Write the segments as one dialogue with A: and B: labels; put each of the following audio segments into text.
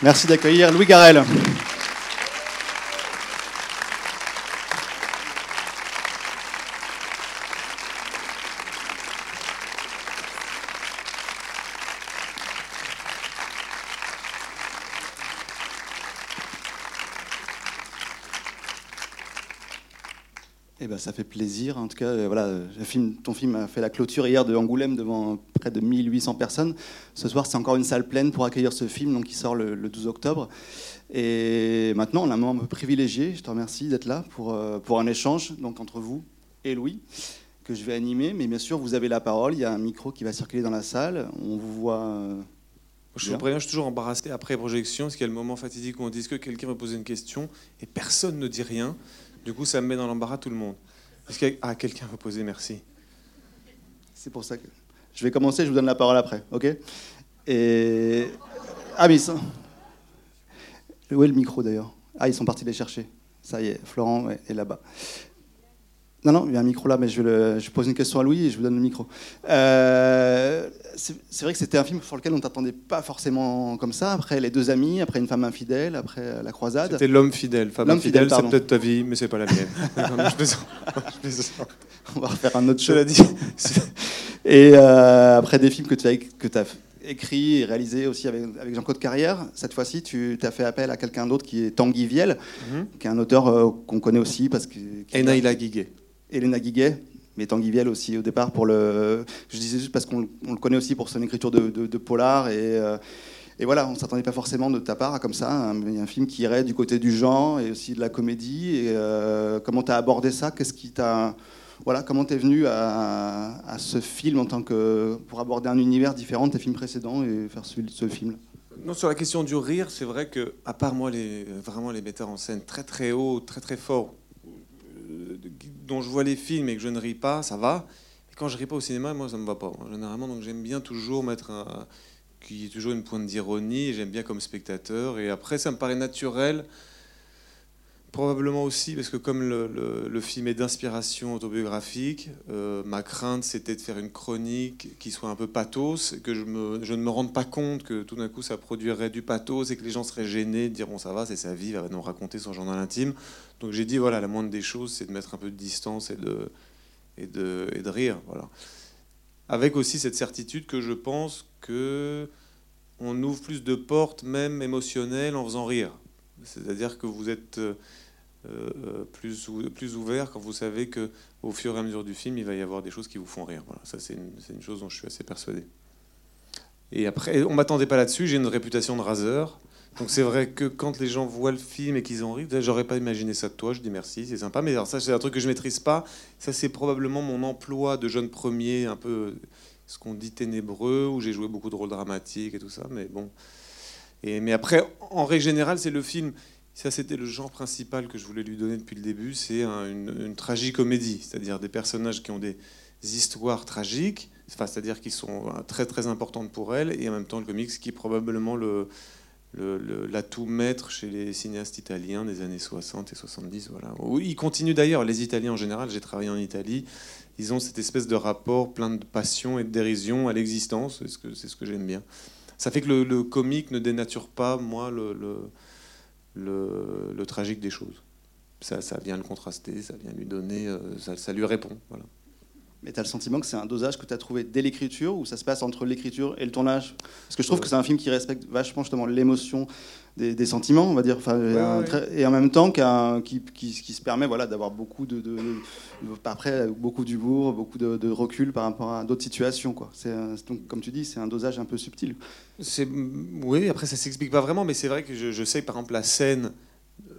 A: Merci d'accueillir Louis Garel. Eh ben, ça fait plaisir. En tout cas, euh, voilà, ton film a fait la clôture hier de Angoulême devant près de 1800 personnes. Ce soir, c'est encore une salle pleine pour accueillir ce film, donc qui sort le, le 12 octobre. Et maintenant, on a un moment un peu privilégié. Je te remercie d'être là pour, euh, pour un échange donc, entre vous et Louis, que je vais animer. Mais bien sûr, vous avez la parole. Il y a un micro qui va circuler dans la salle. On vous voit. euh,
B: Je vous préviens, je suis toujours embarrassé après projection, parce qu'il y a le moment fatidique où on dit que quelqu'un va poser une question et personne ne dit rien. Du coup, ça me met dans l'embarras tout le monde. Que ah, quelqu'un va poser merci
A: C'est pour ça que je vais commencer, je vous donne la parole après, ok? Et ah mais ça... où est le micro d'ailleurs? Ah ils sont partis les chercher. Ça y est, Florent est là-bas. Non non, il y a un micro là, mais je, vais le- je pose une question à Louis et je vous donne le micro. Euh, c'est vrai que c'était un film sur lequel on t'attendait pas forcément comme ça. Après les deux amis, après une femme infidèle, après la croisade.
B: C'était l'homme fidèle. Femme
A: L'homme fidèle,
B: fidèle, c'est peut-être ta vie, mais c'est pas la mienne. Non, je plaisante. Je plaisante.
A: On va refaire un autre show.
B: l'ai dit.
A: Et euh, après des films que tu as, que as écrits et réalisés aussi avec, avec Jean-Claude Carrière, cette fois-ci, tu as fait appel à quelqu'un d'autre qui est Tanguy Viel,
B: Mhm.
A: qui est un auteur euh, qu'on connaît aussi parce que.
B: Et Naïla Guiguet.
A: Elena Guiguet, mais Tanguy Viel aussi au départ pour le. Je disais juste parce qu'on on le connaît aussi pour son écriture de, de, de polar et. euh, et voilà, on ne s'attendait pas forcément de ta part à comme ça, un, un film qui irait du côté du genre et aussi de la comédie. Et euh, comment tu as abordé ça? Qu'est-ce qui t'a voilà, comment tu es venu à, ce film en tant que pour aborder un univers différent de tes films précédents et faire ce, film
B: Non, sur la question du rire, c'est vrai que, à part moi, vraiment les metteurs en scène très très hauts, très très forts, euh, dont je vois les films et que je ne ris pas, ça va. Quand je ris pas au cinéma, moi, ça me va pas. généralement, donc j'aime bien toujours mettre un, qu'il y ait toujours une pointe d'ironie. J'aime bien comme spectateur. Et après, ça me paraît naturel. Probablement aussi parce que comme le, film est d'inspiration autobiographique, euh, ma crainte c'était de faire une chronique qui soit un peu pathos, que je, ne me rende pas compte que tout d'un coup ça produirait du pathos et que les gens seraient gênés de dire bon ça va, c'est sa vie, va nous raconter son journal intime. Donc j'ai dit voilà, la moindre des choses c'est de mettre un peu de distance et de, rire. Avec aussi cette certitude que je pense que on ouvre plus de portes, même émotionnelles, en faisant rire. C'est-à-dire que vous êtes euh, euh, plus, plus ouvert quand vous savez que au fur et à mesure du film, il va y avoir des choses qui vous font rire. Voilà, ça c'est une, chose dont je suis assez persuadé. Et après, on m'attendait pas là-dessus. J'ai une réputation de raseur. Donc c'est vrai que quand les gens voient le film et qu'ils en rient, j'aurais pas imaginé ça de toi. Je dis merci, c'est sympa. Mais alors ça, c'est un truc que je maîtrise pas. Ça, c'est probablement mon emploi de jeune premier, un peu ce qu'on dit ténébreux, où j'ai joué beaucoup de rôles dramatiques et tout ça. Mais bon. Mais après, en règle générale, c'est le film. Ça, c'était le genre principal que je voulais lui donner depuis le début. C'est un- une, une tragicomédie, c'est-à-dire des personnages qui ont des histoires tragiques, enfin, c'est-à-dire qui sont euh, très très importantes pour elle, et en même temps le comics qui est probablement le le- le- l'atout maître chez les cinéastes italiens des années 60 et 70. Voilà. Où Ils continuent d'ailleurs, les Italiens en général, j'ai travaillé en Italie, ils ont cette espèce de rapport plein de passion et de dérision à l'existence, c'est ce que j'aime bien. Ça fait que le, le comique ne dénature pas, moi, le, le, le- le tragique des choses. Ça, ça vient le contraster, ça vient lui donner, euh, ça, ça lui répond. Voilà.
A: Mais tu as le sentiment que c'est un dosage que tu as trouvé dès l'écriture ou ça se passe entre l'écriture et le tournage? Parce que je trouve que c'est un film qui respecte vachement justement l'émotion des, des sentiments, on va dire, enfin, et, un
B: ouais.
A: très- et en même temps qu'un- qui, qui, qui se permet voilà, d'avoir beaucoup de, de- de- après beaucoup d'humour, beaucoup de, de recul par rapport à d'autres situations. Quoi. C'est, donc, comme tu dis, c'est un dosage un peu subtil.
B: C'est oui, après ça s'explique pas vraiment, mais c'est vrai que je, je sais que, par exemple la scène euh,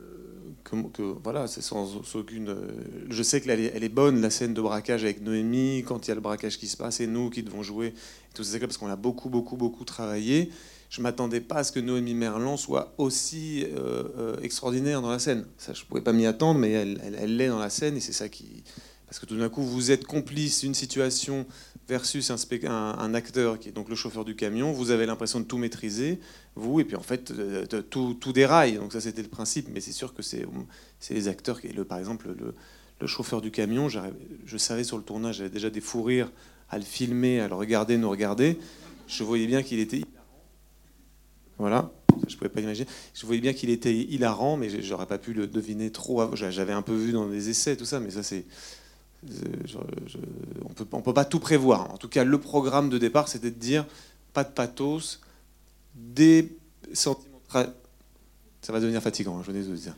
B: que, que- voilà, c'est sans, sans aucune. euh, je sais qu'elle est, elle est bonne la scène de braquage avec Noémie quand il y a le braquage qui se passe et nous qui devons jouer et tout ça parce qu'on a beaucoup beaucoup beaucoup travaillé. Je m'attendais pas à ce que Noémie Merlan soit aussi euh, euh, extraordinaire dans la scène. Ça, je pouvais pas m'y attendre, mais elle l'est dans la scène et c'est ça qui. Parce que tout d'un coup, vous êtes complice d'une situation versus un, acteur qui est donc le chauffeur du camion. Vous avez l'impression de tout maîtriser, vous, et puis en fait, euh, tout, tout déraille. Donc ça, c'était le principe. Mais c'est sûr que c'est les acteurs qui, le, par exemple, le, le chauffeur du camion. Je savais sur le tournage, j'avais déjà des fous rires à le filmer, à le regarder, nous regarder. Je voyais bien qu'il était. Voilà. je pouvais pas l'imaginer. Je voyais bien qu'il était hilarant, mais j'aurais pas pu le deviner trop. J'avais un peu vu dans des essais, tout ça, mais ça c'est. on peut, on peut pas tout prévoir. En tout cas, le programme de départ, c'était de dire pas de pathos, des sentiments. Ça va devenir fatigant, hein, je vous dire.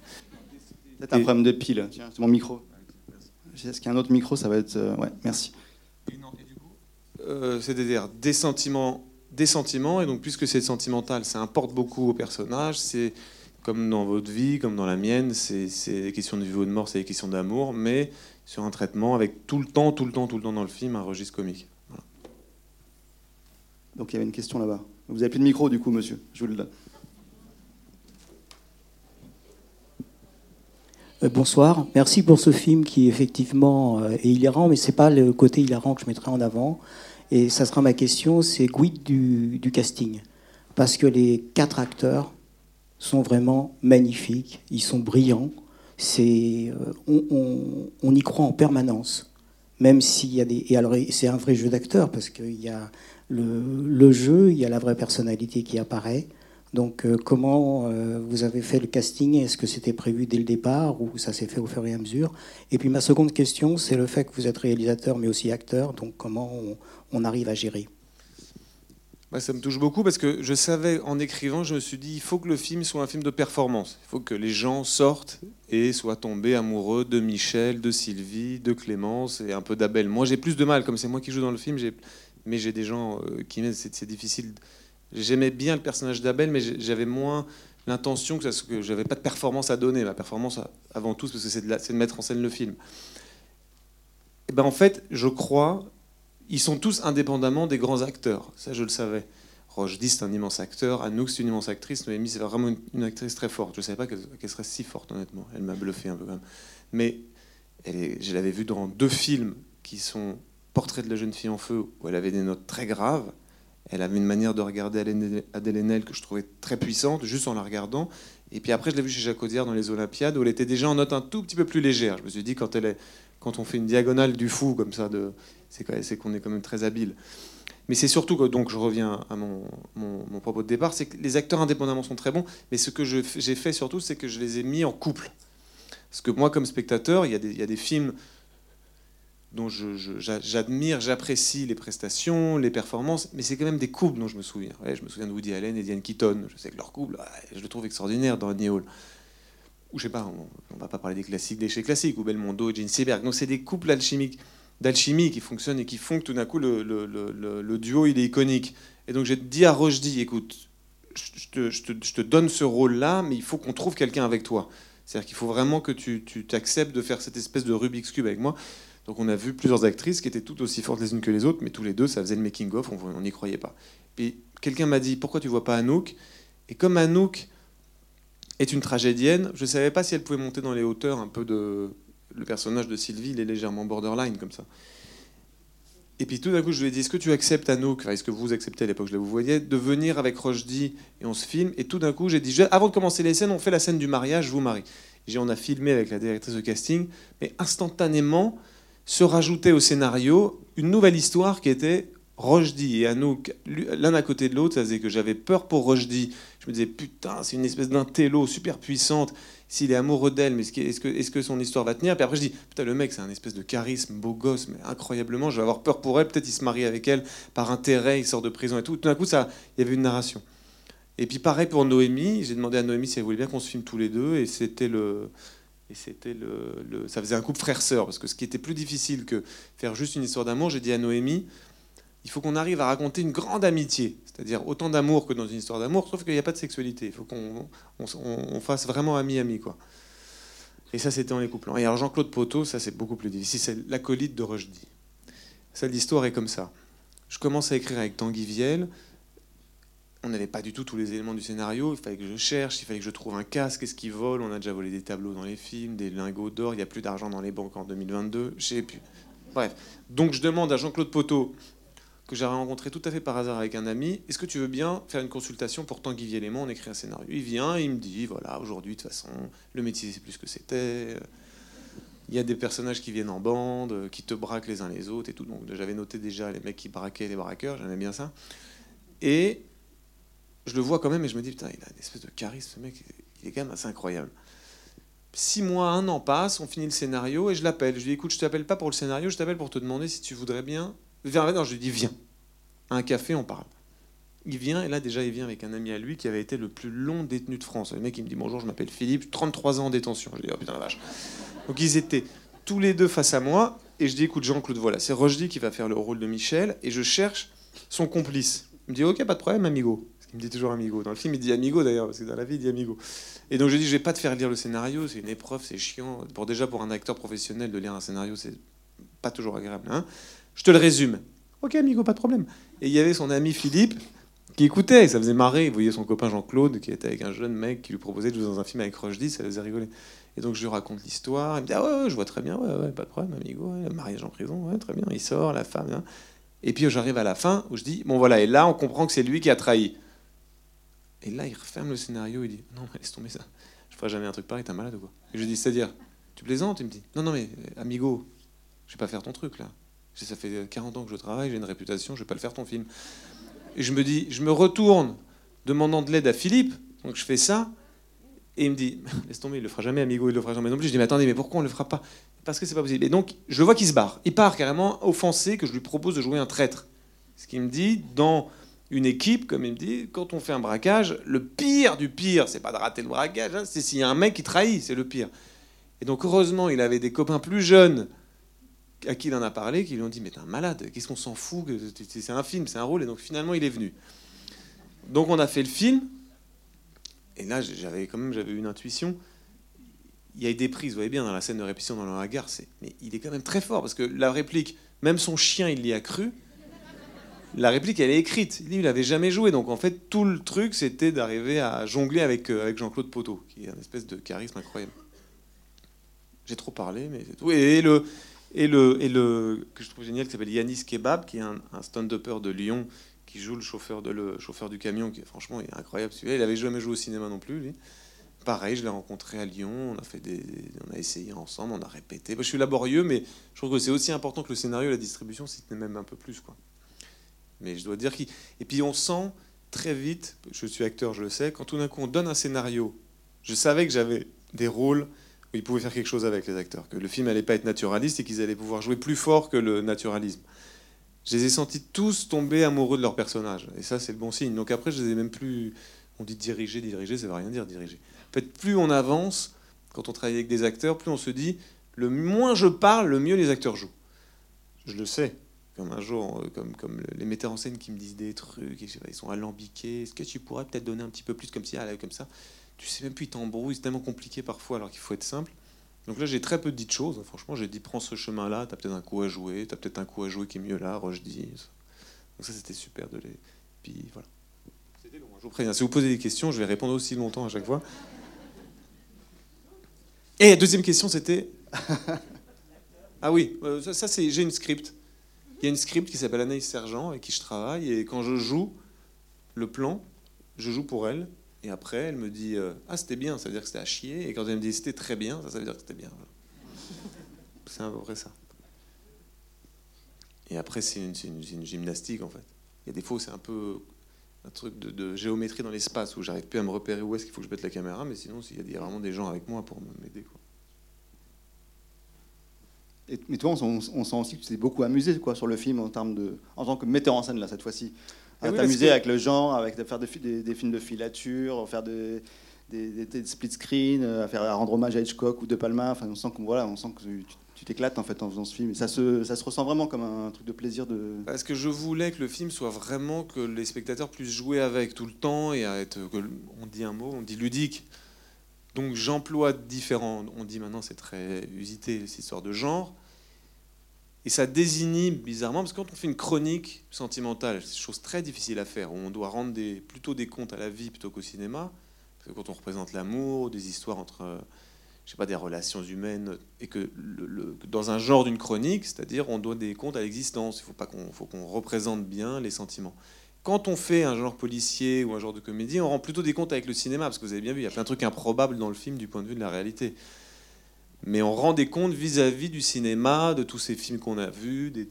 A: Peut-être un problème de pile. Tiens, c'est mon micro. Est-ce qu'il y a un autre micro? Ça va être. Euh, ouais, merci.
B: Euh, c'est-à-dire des sentiments, des sentiments, et donc puisque c'est sentimental, ça importe beaucoup au personnage. C'est comme dans votre vie, comme dans la mienne, c'est des questions de vie ou de mort, c'est des questions d'amour, mais sur un traitement avec tout le temps, tout le temps, tout le temps dans le film, un registre comique.
A: Donc il y avait une question là-bas. Vous avez plus de micro du coup, monsieur. Je vous le donne.
C: Euh, bonsoir, merci pour ce film qui effectivement euh, est hilarant, mais c'est pas le côté hilarant que je mettrai en avant. Et ça sera ma question, c'est quid du, casting? Parce que les quatre acteurs sont vraiment magnifiques, ils sont brillants. C'est, euh, on, y croit en permanence, même s'il y a des. Et alors, c'est un vrai jeu d'acteur parce qu'il y a le, le, jeu, il y a la vraie personnalité qui apparaît. Donc, euh, comment euh, vous avez fait le casting? Est-ce que c'était prévu dès le départ ou ça s'est fait au fur et à mesure? Et puis, ma seconde question, c'est le fait que vous êtes réalisateur mais aussi acteur. Donc, comment arrive à gérer
B: ça me touche beaucoup parce que je savais en écrivant, je me suis dit, il faut que le film soit un film de performance. Il faut que les gens sortent et soient tombés amoureux de Michel, de Sylvie, de Clémence et un peu d'Abel. Moi, j'ai plus de mal, comme c'est moi qui joue dans le film, mais j'ai des gens euh, qui m'aident, c'est difficile J'aimais bien le personnage d'Abel, mais j'avais moins l'intention que, que j'avais pas de performance à donner. Ma performance, avant tout, parce que c'est de, de, mettre en scène le film. Et ben en fait, je crois, ils sont tous indépendamment des grands acteurs. Ça, je le savais. Rochdy, c'est un immense acteur. Anouk, c'est une immense actrice. Noémie, c'est vraiment une, actrice très forte. Je ne savais pas qu'elle serait si forte, honnêtement. Elle m'a bluffé un peu quand même. Mais je l'avais vue dans deux films qui sont Portrait de la jeune fille en feu, où elle avait des notes très graves, elle avait une manière de regarder Adèle Haenel que je trouvais très puissante, juste en la regardant. Et puis après, je l'ai vue chez Jacques Audiard dans les Olympiades, où elle était déjà en note un tout petit peu plus légère. Je me suis dit, quand, elle est, quand on fait une diagonale du fou comme ça, c'est qu'on est quand même très habile. Mais c'est surtout que, donc je reviens à mon, mon, propos de départ, c'est que les acteurs indépendamment sont très bons, mais ce que j'ai fait surtout, c'est que je les ai mis en couple. Parce que moi, comme spectateur, il y a des films dont j'admire, j'apprécie les prestations, les performances, mais c'est quand même des couples dont je me souviens. je me souviens de Woody Allen et Diane Keaton. Je sais que leur couple, je le trouve extraordinaire dans Annie Hall. Ou je sais pas, on, ne va pas parler des classiques, des chez classiques, ou Belmondo et Jane Seberg. Donc c'est des couples alchimiques, d'alchimie qui fonctionnent et qui font que tout d'un coup le, duo il est iconique. Et donc j'ai dit à Rochdy, écoute, je te, je te, je te donne ce rôle-là, mais il faut qu'on trouve quelqu'un avec toi. C'est-à-dire qu'il faut vraiment que tu t'acceptes de faire cette espèce de Rubik's Cube avec moi. Donc on a vu plusieurs actrices qui étaient toutes aussi fortes les unes que les autres, mais tous les deux, ça faisait le making-of, on n'y croyait pas. Puis quelqu'un m'a dit, pourquoi tu vois pas Anouk? Et comme Anouk est une tragédienne, je ne savais pas si elle pouvait monter dans les hauteurs un peu de... Le personnage de Sylvie, il est légèrement borderline comme ça. Et puis tout d'un coup, je lui ai dit, est-ce que tu acceptes Anouk, est-ce que vous acceptez à l'époque, je la vous voyais, de venir avec Rochdy et on se filme? Et tout d'un coup, j'ai dit, avant de commencer les scènes, on fait la scène du mariage, je vous marie. J'ai on a filmé avec la directrice de casting, mais instantanément, se rajoutait au scénario une nouvelle histoire qui était Rochdy et Anouk, l'un à côté de l'autre. Ça faisait que j'avais peur pour Rochdy. Je me disais, putain, c'est une espèce d'intello super puissante. S'il est amoureux d'elle, mais est-ce que, son histoire va tenir? Puis après, je dis, putain, le mec, c'est un espèce de charisme, beau gosse, mais incroyablement, je vais avoir peur pour elle. Peut-être il se marie avec elle par intérêt, il sort de prison et tout. Tout d'un coup, ça, il y avait une narration. Et puis pareil pour Noémie, j'ai demandé à Noémie si elle voulait bien qu'on se filme tous les deux, et c'était le, et c'était le, ça faisait un couple frère-sœur, parce que ce qui était plus difficile que faire juste une histoire d'amour, j'ai dit à Noémie, il faut qu'on arrive à raconter une grande amitié, c'est-à-dire autant d'amour que dans une histoire d'amour, sauf qu'il n'y a pas de sexualité. Il faut qu'on on, fasse vraiment ami-ami. Et ça, c'était en les couplant. Et alors Jean-Claude Poteau, ça c'est beaucoup plus difficile, c'est l'acolyte de Rochdy. Ça, l'histoire est comme ça. Je commence à écrire avec Tanguy Viel, on n'avait pas du tout tous les éléments du scénario. Il fallait que je cherche, il fallait que je trouve un casque, qu'est-ce qu'ils volent. On a déjà volé des tableaux dans les films, des lingots d'or. Il n'y a plus d'argent dans les banques en 2022. Je sais plus. Bref. Donc je demande à Jean-Claude Poteau, que j'avais rencontré tout à fait par hasard avec un ami, est-ce que tu veux bien faire une consultation pour Tanguy Vielémont? On écrit un scénario. Il vient, il me dit voilà, aujourd'hui, de toute façon, le métier, c'est plus que c'était. Il y a des personnages qui viennent en bande, qui te braquent les uns les autres et tout. Donc j'avais noté déjà les mecs qui braquaient les braqueurs, j'aimais bien ça. Et je le vois quand même et je me dis, putain, il a une espèce de charisme, ce mec, il est quand même assez incroyable. Six mois, un an passe, on finit le scénario et je l'appelle. Je lui dis, écoute, je t'appelle pas pour le scénario, je t'appelle pour te demander si tu voudrais bien. Je lui dis, viens. un café, on parle. Il vient, et là déjà, il vient avec un ami à lui qui avait été le plus long détenu de France. Le mec, il me dit, bonjour, je m'appelle Philippe, 33 ans en détention. Je dis, oh putain la vache. Donc ils étaient tous les deux face à moi, et je dis, écoute, Jean-Claude, voilà, c'est Rochdy qui va faire le rôle de Michel, et je cherche son complice. Il me dit, ok, pas de problème, amigo. Parce qu'il me dit toujours amigo. Dans le film, il dit amigo d'ailleurs, parce que dans la vie, il dit amigo. Et donc je dis, je vais pas te faire lire le scénario, c'est une épreuve, c'est chiant. Pour déjà pour un acteur professionnel de lire un scénario, c'est pas toujours agréable. Hein je te le résume. Ok, amigo, pas de problème. Et il y avait son ami Philippe qui écoutait, ça faisait marrer. Il voyait son copain Jean-Claude qui était avec un jeune mec qui lui proposait de jouer dans un film avec Rochdy, ça faisait rigoler. Et donc je lui raconte l'histoire. Il me dit ah ouais, je vois très bien, ouais, ouais, pas de problème, amigo, ouais, mariage en prison, ouais, très bien. Il sort, la femme. Hein. Et puis j'arrive à la fin où je dis bon voilà, et là on comprend que c'est lui qui a trahi. Et là, il referme le scénario, il dit Non, mais laisse tomber ça. Je ferai jamais un truc pareil, t'es malade ou quoi Et je lui dis C'est-à-dire, tu plaisantes? Il me dit Non, non, mais amigo, je vais pas faire ton truc là. Ça fait 40 ans que je travaille, j'ai une réputation, je vais pas le faire ton film. Et je me dis Je me retourne demandant de l'aide à Philippe, donc je fais ça. Et il me dit Laisse tomber, il le fera jamais, amigo, il le fera jamais non plus. Je dis Mais attendez, mais pourquoi on le fera pas? Parce que c'est pas possible. Et donc, je vois qu'il se barre. Il part carrément offensé que je lui propose de jouer un traître. Ce qui me dit Dans une équipe, comme il me dit, quand on fait un braquage, le pire du pire, c'est pas de rater le braquage, hein, c'est s'il y a un mec qui trahit, c'est le pire. Et donc heureusement, il avait des copains plus jeunes à qui il en a parlé, qui lui ont dit mais t'es un malade, qu'est-ce qu'on s'en fout, c'est un film, c'est un rôle, et donc finalement il est venu. Donc on a fait le film, et là j'avais quand même j'avais une intuition. Il y a eu des prises, vous voyez bien dans la scène de répétition dans la gare, mais il est quand même très fort parce que la réplique, même son chien il y a cru la réplique, elle est écrite. Il n'avait jamais joué. Donc, en fait, tout le truc, c'était d'arriver à jongler avec, euh, avec Jean-Claude Poteau, qui est un espèce de charisme incroyable. J'ai trop parlé, mais c'est tout. Et le, et le, que je trouve génial, qui s'appelle Yanis Kebab, qui est un, stand-upper de Lyon, qui joue le chauffeur, du camion, qui franchement est incroyable. Celui-là, il n'avait jamais joué au cinéma non plus, lui. Pareil, je l'ai rencontré à Lyon, on a, essayé ensemble, on a répété. je suis laborieux, mais je trouve que c'est aussi important que le scénario et la distribution, si ce n'est même un peu plus. Quoi. Mais je dois dire qu'il. Et puis on sent très vite, je suis acteur, je le sais, quand tout d'un coup on donne un scénario, je savais que j'avais des rôles ils pouvaient faire quelque chose avec les acteurs, que le film allait pas être naturaliste et qu'ils allaient pouvoir jouer plus fort que le naturalisme. Je les ai sentis tous tomber amoureux de leur personnage. Et ça, c'est le bon signe. Donc après, je les ai même plus. On dit diriger, diriger, ça veut rien dire, diriger. En fait, plus on avance, quand on travaille avec des acteurs, plus on se dit le moins je parle, le mieux les acteurs jouent. Je le sais. Comme un jour, euh, comme, comme les metteurs en scène qui me disent des trucs, ils sont alambiqués. Est-ce que tu pourrais peut-être donner un petit peu plus comme ça, comme ça Tu sais même plus, ils t'embrouillent, c'est tellement compliqué parfois alors qu'il faut être simple. Donc là, j'ai très peu dit de choses. Franchement, j'ai dit prends ce chemin-là, t'as peut-être un coup à jouer, t'as peut-être un coup à jouer qui est mieux là, je dis. Donc ça, c'était super de les. Puis voilà. C'était long, hein, je vous préviens. Si vous posez des questions, je vais répondre aussi longtemps à chaque fois. Et la deuxième question, c'était. ah oui, euh, ça, ça c'est. J'ai une script. Il y a une script qui s'appelle Anaïs Sergent avec qui je travaille et quand je joue le plan, je joue pour elle et après elle me dit euh, ah c'était bien, ça veut dire que c'était à chier et quand elle me dit c'était très bien, ça, veut dire que c'était bien. C'est un peu vrai ça. Et après c'est une, gymnastique en fait. Il y a des fois c'est un peu un truc de, géométrie dans l'espace où j'arrive plus à me repérer où est-ce qu'il faut que je mette la caméra, mais sinon il y a vraiment des gens avec moi pour m'aider
A: mais toi, on, sent aussi que tu t'es beaucoup amusé quoi, sur le film en, termes de, en tant que metteur en scène, là, cette fois-ci. À ah t'amuser avec le genre, avec de faire des, des, films de filature, faire des, des, split screen, à, faire, à rendre hommage à Hitchcock ou De Palma. Enfin, on sent que, voilà, on sent que tu t'éclates en fait en faisant ce film. Et ça se, ça se ressent vraiment comme un truc de plaisir de.
B: Parce que je voulais que le film soit vraiment que les spectateurs puissent jouer avec tout le temps et à être, on dit un mot, on dit ludique. Donc j'emploie différents. On dit maintenant c'est très usité cette histoire de genre. Et ça désigne bizarrement, parce que quand on fait une chronique sentimentale, c'est une chose très difficile à faire, où on doit rendre plutôt des comptes à la vie plutôt qu'au cinéma. Parce que quand on représente l'amour, des histoires entre, je sais pas, des relations humaines, et que dans un genre d'une chronique, c'est-à-dire on doit des comptes à l'existence, il faut pas qu'on qu'on représente bien les sentiments. Quand on fait un genre policier ou un genre de comédie, on rend plutôt des comptes avec le cinéma, parce que vous avez bien vu, il y a plein de trucs improbables dans le film du point de vue de la réalité mais on rend des comptes vis-à-vis du cinéma, de tous ces films qu'on a vus, des,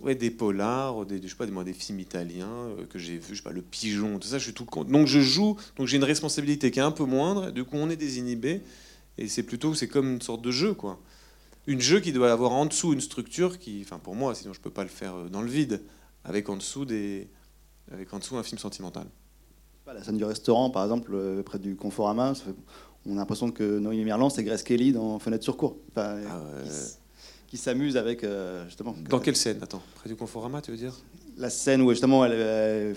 B: Ouais, des polars, des, je sais pas, des, des films italiens euh, que j'ai vus, Le Pigeon, tout ça, je suis tout compte. Donc je joue, donc j'ai une responsabilité qui est un peu moindre, du coup on est désinhibé, et c'est plutôt, c'est comme une sorte de jeu, quoi. Une jeu qui doit avoir en dessous une structure qui, enfin pour moi, sinon je peux pas le faire euh, dans le vide, avec en dessous des, avec en dessous un film sentimental.
A: La scène du restaurant, par exemple, euh, près du Conforama, on a l'impression que Noémie Merlan, c'est Grace Kelly dans Fenêtre sur cour. Enfin,
B: Ah ouais.
A: qui s'amuse avec euh, justement.
B: Dans quelle scène? Attends, près du Conforama, tu veux dire?
A: La scène où justement elle,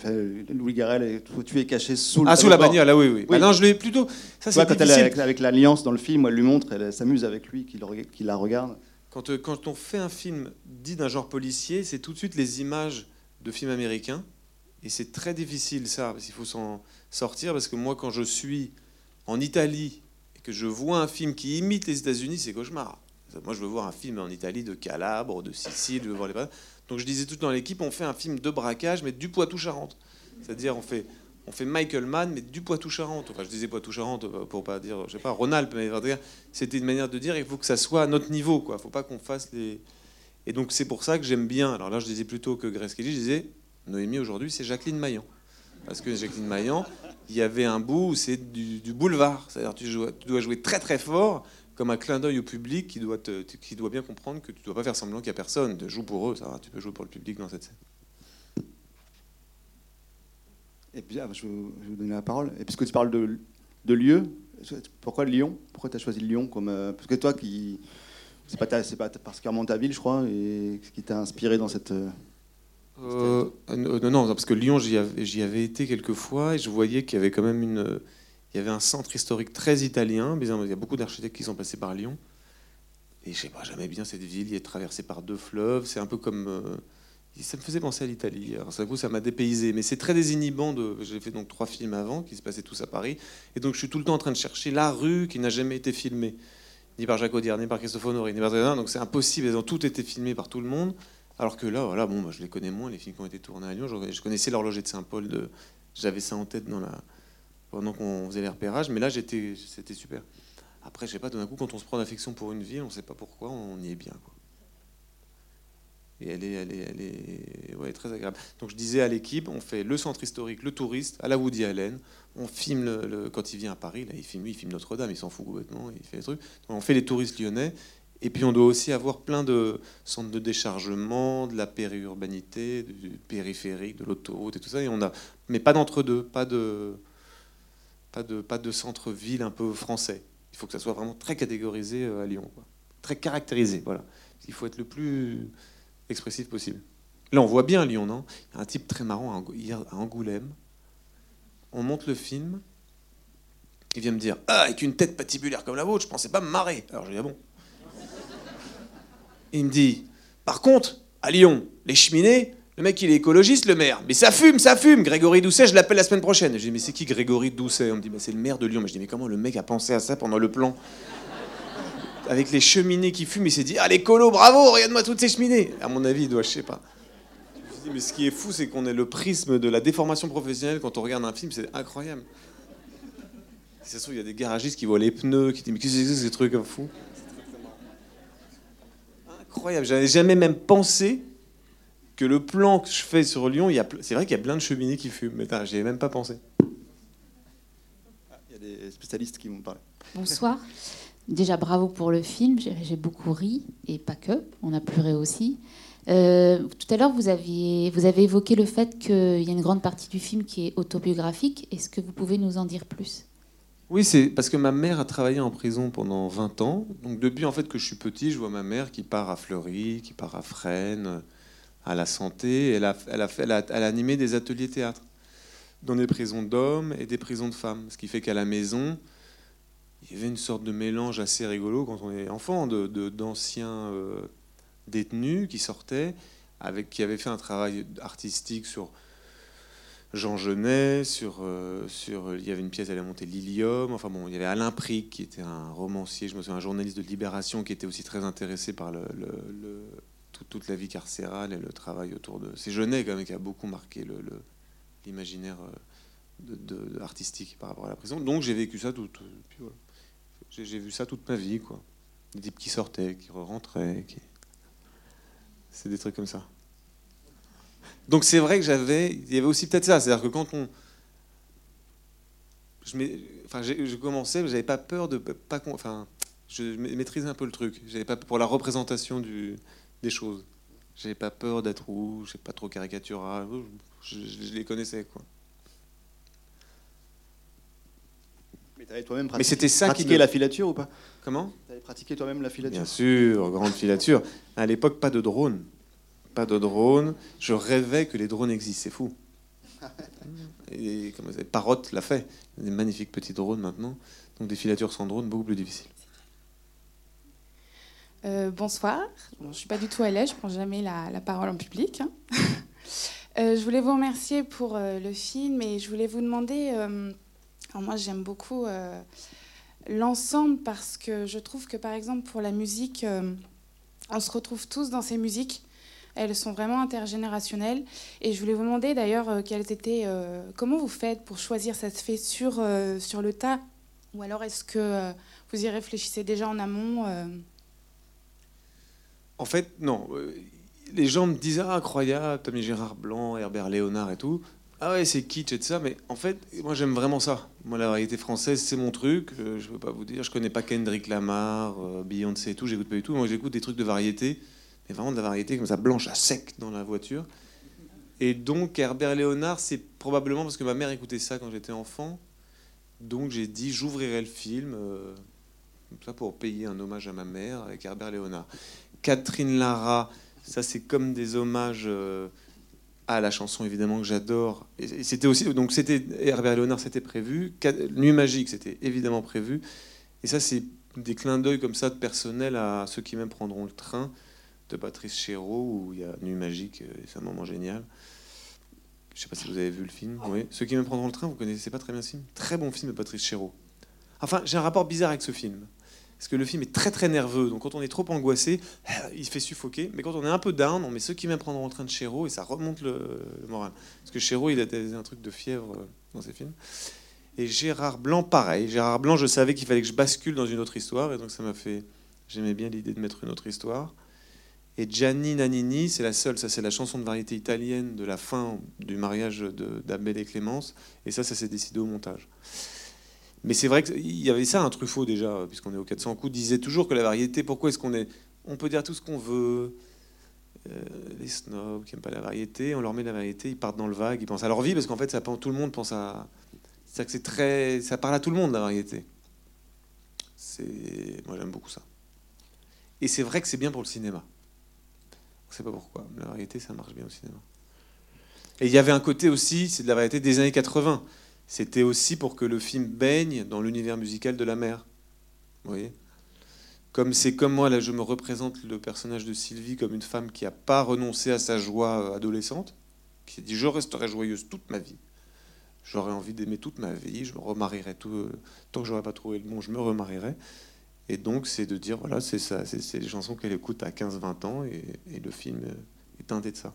A: Louis Garrel est tu es caché sous le
B: Ah, sous la bagnole, là, oui, oui.
A: Oui.
B: non, je l'ai plutôt. Ça, c'est
A: quand elle avec, avec l'alliance dans le film, elle lui montre, elle s'amuse avec lui, qu'il la regarde.
B: Quand, euh, quand on fait un film dit d'un genre policier, c'est tout de suite les images de films américains. Et c'est très difficile, ça, parce qu'il faut s'en sortir. Parce que moi, quand je suis en Italie et que je vois un film qui imite les États-Unis, c'est cauchemar. Moi, je veux voir un film en Italie de Calabre, de Sicile, je veux voir les. Donc, je disais tout dans l'équipe, on fait un film de braquage, mais du Poitou-Charentes. C'est-à-dire, on fait, on fait Michael Mann, mais du Poitou-Charentes. Enfin, je disais Poitou-Charentes euh, pour pas dire, je sais pas, Rhône-Alpes, mais c'était une manière de dire, il faut que ça soit à notre niveau, quoi. Faut pas qu'on fasse les. Et donc, c'est pour ça que j'aime bien. Alors là, je disais plutôt que Grace Kelly, je disais, Noémie aujourd'hui, c'est Jacqueline Maillan. Parce que Jacqueline Maillan, il y avait un bout où c'est du, boulevard. C'est-à-dire, tu, tu dois jouer très très fort, comme un clin d'œil au public qui doit, te- bien comprendre que tu dois pas faire semblant qu'il y a personne. Tu joues pour eux, tu peux jouer pour le public dans cette scène.
A: Et puis, ah, je, vais vous, donner la parole. Et puisque tu parles de, lieu, pourquoi Lyon? Pourquoi tu as choisi Lyon comme euh, Parce que toi, qui c'est pas particulièrement ta ville, je crois, et ce qui t'a inspiré dans cette. euh,
B: Euh, non, non, parce que Lyon, j'y avais, été quelques fois et je voyais qu'il y avait quand même une, il y avait un centre historique très italien. Bizarrement, Il y a beaucoup d'architectes qui sont passés par Lyon. Et je sais pas, jamais bien cette ville. Il est traversé par deux fleuves. C'est un peu comme, euh, ça me faisait penser à l'Italie. Alors, ça, coup, ça m'a dépaysé. Mais c'est très désinhibant. J'ai fait donc trois films avant qui se passaient tous à Paris. Et donc je suis tout le temps en train de chercher la rue qui n'a jamais été filmée, ni par Jacques Audiard, ni par Christophe Honoré, ni par donc c'est impossible. Elles ont toutes été filmées par tout le monde. Alors que là, voilà, bon, je les connais moins, les films qui ont été tournés à Lyon. Je, connaissais l'horloger de Saint-Paul, de, j'avais ça en tête dans la, pendant qu'on faisait les repérages, mais là, j'étais, c'était super. Après, je sais pas, tout d'un coup, quand on se prend d'affection pour une ville, on sait pas pourquoi, on y est bien. Et elle est, elle est, elle est ouais, très agréable. Donc je disais à l'équipe, on fait le centre historique, le touriste, à la Woody Allen. On filme le, quand il vient à Paris, là, il filme, il filme Notre-Dame, il s'en fout complètement, il fait des trucs. On fait les touristes lyonnais. Et puis on doit aussi avoir plein de centres de déchargement, de la périurbanité, du périphérique, de l'autoroute et tout ça. Mais pas d'entre-deux, pas de, centre-ville un peu français. Il faut que ça soit vraiment très catégorisé euh, à Lyon, très caractérisé. Il faut être le plus expressif possible. Là, on voit bien Lyon, non? Il y a un type très marrant hier à Angoulême. On monte le film. Il vient me dire Ah, avec une tête patibulaire comme la vôtre, je pensais pas me marrer. Alors je dis Ah bon? Il me dit Par contre, à Lyon, les cheminées, le mec il est écologiste, le maire. Mais ça fume, ça fume Grégory Doucet, je l'appelle la semaine prochaine. Je dis Mais c'est qui Grégory Doucet? On me dit bah, C'est le maire de Lyon. Mais je dis Mais comment le mec a pensé à ça pendant le plan? Avec les cheminées qui fument, il s'est dit Ah, l'écolo, bravo, regarde-moi toutes ces cheminées. À mon avis, il doit, je sais pas. Je me suis dit, mais ce qui est fou, c'est qu'on ait le prisme de la déformation professionnelle quand on regarde un film, c'est incroyable. Si ça se trouve, il y a des garagistes qui voient les pneus, qui disent Mais qu'est-ce que c'est que ces trucs fous? Incroyable, j'avais jamais même pensé que le plan que je fais sur Lyon, il y a ple- c'est vrai qu'il y a plein de cheminées qui fument, mais j'y avais même pas pensé.
A: Il y a des spécialistes qui vont parler.
D: Bonsoir. Déjà, bravo pour le film. J'ai j'ai beaucoup ri, et pas que. On a pleuré aussi. Euh, tout à l'heure, vous, aviez, vous avez évoqué le fait qu'il y a une grande partie du film qui est autobiographique. Est-ce que vous pouvez nous en dire plus?
B: Oui, c'est parce que ma mère a travaillé en prison pendant 20 ans. Donc depuis en fait que je suis petit, je vois ma mère qui part à Fleury, qui part à Fresnes, à la santé. Elle a, elle a, fait- elle a- animé des ateliers théâtre dans des prisons d'hommes et des prisons de femmes. Ce qui fait qu'à la maison, il y avait une sorte de mélange assez rigolo quand on est enfant, de, de- d'anciens euh, détenus qui sortaient, avec, qui avaient fait un travail artistique sur Jean Genet, sur, euh, sur, il y avait une pièce, elle a monté Lilium, enfin bon, il y avait Alain Prick qui était un romancier, je me souviens, un journaliste de Libération qui était aussi très intéressé par le, le- le- tout- toute la vie carcérale et le travail autour de... C'est Genet quand même qui a beaucoup marqué l'imaginaire euh, artistique par rapport à la prison. Donc j'ai vécu ça tout. J'ai, vu ça toute ma vie, quoi. Des types qui sortaient, qui rentraient, qui... C'est des trucs comme ça. Donc c'est vrai que j'avais, il y avait aussi peut-être ça, c'est-à-dire que quand on, je, enfin, je commençais, j'avais pas peur de pas, enfin, je maîtrisais un peu le truc. J'avais pas pour la représentation du, des choses. J'avais pas peur d'être rouge, pas trop caricatural. Je, les connaissais quoi.
A: Mais tu avais toi-même pratiqué, c'était ça qui la filature ou pas?
B: Comment?
A: Tu avais pratiqué toi-même la filature?
B: Bien sûr, grande filature. À l'époque, pas de drone. Pas de drone. Je rêvais que les drones existent, c'est fou. Et comme vous Parotte l'a fait. Des magnifiques petits drones maintenant. Donc des filatures sans drone, beaucoup plus difficiles.
E: Euh, bonsoir. je ne suis pas du tout à l'aise, je ne prends jamais la, parole en public. Hein. Euh, je voulais vous remercier pour euh, le film et je voulais vous demander, moi j'aime beaucoup l'ensemble parce que je trouve que par exemple pour la musique, on se retrouve tous dans ces musiques. Elles sont vraiment intergénérationnelles. Et je voulais vous demander d'ailleurs quelles étaient, comment vous faites pour choisir Ça se fait sur, le tas? Ou alors est-ce que vous y réfléchissez déjà en amont
B: en fait, non. Euh, les gens me disent Ah, incroyable, t'as mis Gérard Blanc, Herbert Léonard et tout. Ah ouais, c'est kitsch et tout ça, mais en fait, moi j'aime vraiment ça. Moi, la variété française, c'est mon truc. Euh, je veux pas vous dire, je connais pas Kendrick Lamar, euh, Beyoncé et tout, j'écoute pas du tout. Moi, j'écoute des trucs de variété, mais vraiment de la variété comme ça, blanche à sec dans la voiture. Et donc, Herbert Léonard, c'est probablement parce que ma mère écoutait ça quand j'étais enfant. Donc, j'ai dit J'ouvrirai le film, comme ça, pour payer un hommage à ma mère avec Herbert Léonard. Catherine Lara, ça c'est comme des hommages euh, à la chanson évidemment que j'adore. Et c'était aussi donc c'était Herbert Léonard, c'était prévu. Nuit magique, c'était évidemment prévu. Et ça c'est des clins d'œil comme ça de personnel à ceux qui même prendront le train de Patrice Chéreau où il y a Nuit magique, euh, c'est un moment génial. Je sais pas si vous avez vu le film. Oui. Ceux qui même prendront le train, vous connaissez pas très bien ce film. Très bon film de Patrice Chéreau. Enfin, j'ai un rapport bizarre avec ce film parce que le film est très très nerveux. Donc quand on est trop angoissé, il fait suffoquer. Mais quand on est un peu down, on met ceux qui même prendront le train de Chéreau et ça remonte le, moral. Parce que Chéreau, il a un truc de fièvre euh, dans ses films. Et Gérard Blanc, pareil. Gérard Blanc, je savais qu'il fallait que je bascule dans une autre histoire. Et donc ça m'a fait... J'aimais bien l'idée de mettre une autre histoire. Et Gianni Nannini, c'est la seule, ça c'est la chanson de variété italienne de la fin du mariage d'Abel et Clémence. Et ça, ça s'est décidé au montage. Mais c'est vrai qu'il y avait ça, un Truffaut déjà, puisqu'on est au 400 coups, disait toujours que la variété, pourquoi est-ce qu'on est. On peut dire tout ce qu'on veut. Euh, les snobs qui n'aiment pas la variété, on leur met la variété, ils partent dans le vague, ils pensent à leur vie, parce qu'en fait, tout le monde pense à. C'est que c'est très. Ça parle à tout le monde, la variété. Moi, j'aime beaucoup ça. Et c'est vrai que c'est bien pour le cinéma. On ne sait pas pourquoi. La variété, ça marche bien au cinéma. Et il y avait un côté aussi, c'est de la variété des années 80 c'était aussi pour que le film baigne dans l'univers musical de la mère. Vous voyez? Comme c'est comme moi, là, je me représente le personnage de Sylvie comme une femme qui n'a pas renoncé à sa joie euh, adolescente, qui a dit Je resterai joyeuse toute ma vie. J'aurais envie d'aimer toute ma vie, je me remarierai tout. Euh, tant que j'aurais pas trouvé le bon, je me remarierai. Et donc, c'est de dire voilà, c'est ça, c'est les chansons qu'elle écoute à 15-20 ans, et, le film est teinté de ça.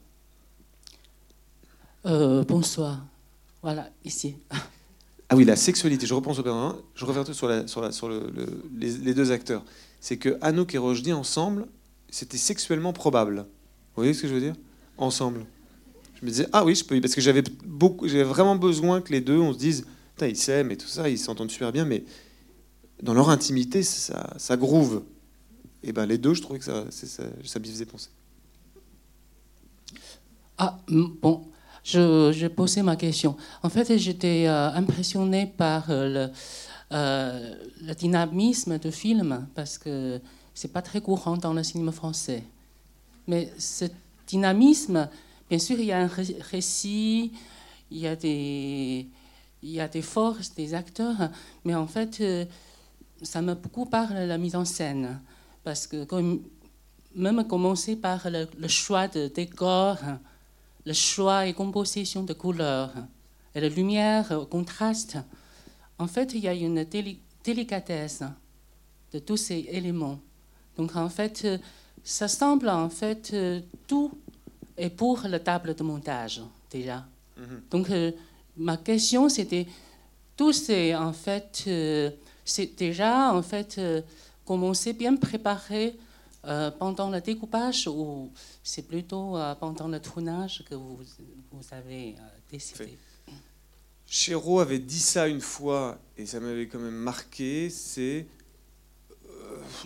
F: Euh, bonsoir. Voilà, ici.
B: Ah oui, la sexualité. Je reprends au Je reviens sur, la, sur, la, sur le, les, deux acteurs. C'est que Anouk et Rochdy ensemble, c'était sexuellement probable. Vous voyez ce que je veux dire? Ensemble. Je me disais ah oui, je peux parce que j'avais vraiment besoin que les deux, on se dise, ils s'aiment et tout ça, ils s'entendent super bien, mais dans leur intimité, ça, ça groove. Et ben les deux, je trouvais que ça, ça, ça me faisait penser.
F: Ah bon, je, posais ma question. En fait, j'étais euh, impressionné par euh, euh, le, dynamisme du film, parce que c'est pas très courant dans le cinéma français. Mais ce dynamisme, bien sûr, il y a un récit, il y a des, il y a des forces des acteurs, mais en fait, ça m'a beaucoup parlé de la mise en scène, parce que même commencer par le, le choix de décor, le choix et composition de couleurs et la lumière contraste, en fait, il y a une délicatesse de tous ces éléments. Donc, en fait, ça semble, en fait, tout est pour la table de montage, déjà. Mhm. Donc, euh, ma question, c'était, tout c'est, en fait, euh, c'est déjà, en fait, euh, commencer bien préparer euh, pendant le découpage ou c'est plutôt euh, pendant le tournage que vous, vous avez décidé?
B: Chéreau avait dit ça une fois et ça m'avait quand même marqué, c'est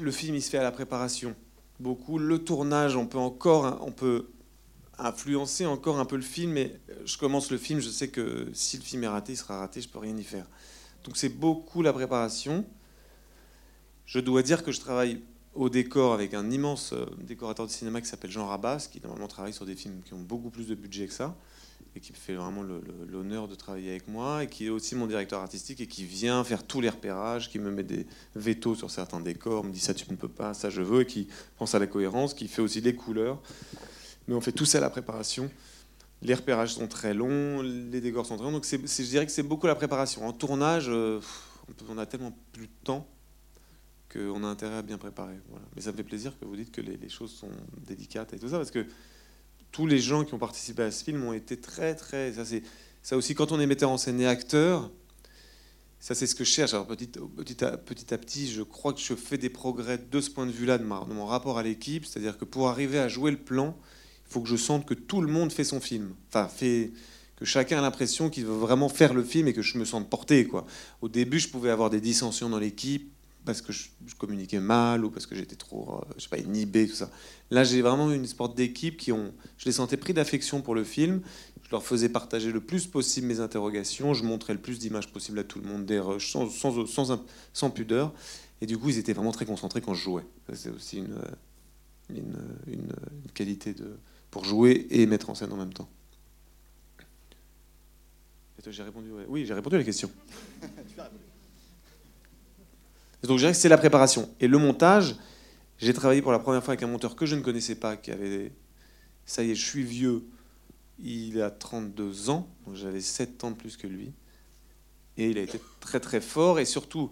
B: le film il se fait à la préparation. Beaucoup le tournage, on peut encore on peut influencer encore un peu le film mais je commence le film, je sais que si le film est raté, il sera raté, je peux rien y faire. Donc c'est beaucoup la préparation. Je dois dire que je travaille au décor avec un immense euh, décorateur de cinéma qui s'appelle Jean Rabas, qui normalement travaille sur des films qui ont beaucoup plus de budget que ça, et qui fait vraiment l'honneur de travailler avec moi, et qui est aussi mon directeur artistique, et qui vient faire tous les repérages, qui me met des vétos sur certains décors, me dit ça tu ne peux pas, ça je veux, et qui pense à la cohérence, qui fait aussi les couleurs. Mais on fait tout ça à la préparation. Les repérages sont très longs, les décors sont très longs, donc je dirais que c'est beaucoup la préparation. En tournage, euh, on a tellement plus de temps qu'on a intérêt à bien préparer. Mais ça me fait plaisir que vous dites que les, choses sont délicates et tout ça, parce que tous les gens qui ont participé à ce film ont été très, très. Ça, aussi, quand on est metteur en scène et acteur, ça, c'est ce que je cherche. Alors, petit, à, petit à petit, je crois que je fais des progrès de ce point de vue-là, de mon rapport à l'équipe. C'est-à-dire que pour arriver à jouer le plan, il faut que je sente que tout le monde fait son film. Enfin, fait que chacun a l'impression qu'il veut vraiment faire le film et que je me sente porté. Quoi. Au début, je pouvais avoir des dissensions dans l'équipe parce que je, communiquais mal ou parce que j'étais trop, euh, je sais pas, inhibé, tout ça. Là, j'ai vraiment une sorte d'équipe qui ont, je les sentais pris d'affection pour le film. Je leur faisais partager le plus possible mes interrogations. Je montrais le plus d'images possible à tout le monde, des rushs, sans, sans, sans, pudeur. Et du coup, ils étaient vraiment très concentrés quand je jouais. C'est aussi une, euh, une, une qualité de, pour jouer et mettre en scène en même temps. J'ai répondu, ouais. Oui, j'ai répondu à la question. Donc je dirais que c'est la préparation. Et le montage, j'ai travaillé pour la première fois avec un monteur que je ne connaissais pas, qui avait... Ça y est, je suis vieux. Il a 32 ans, donc j'avais 7 ans de plus que lui. Et il a été très très fort. Et surtout,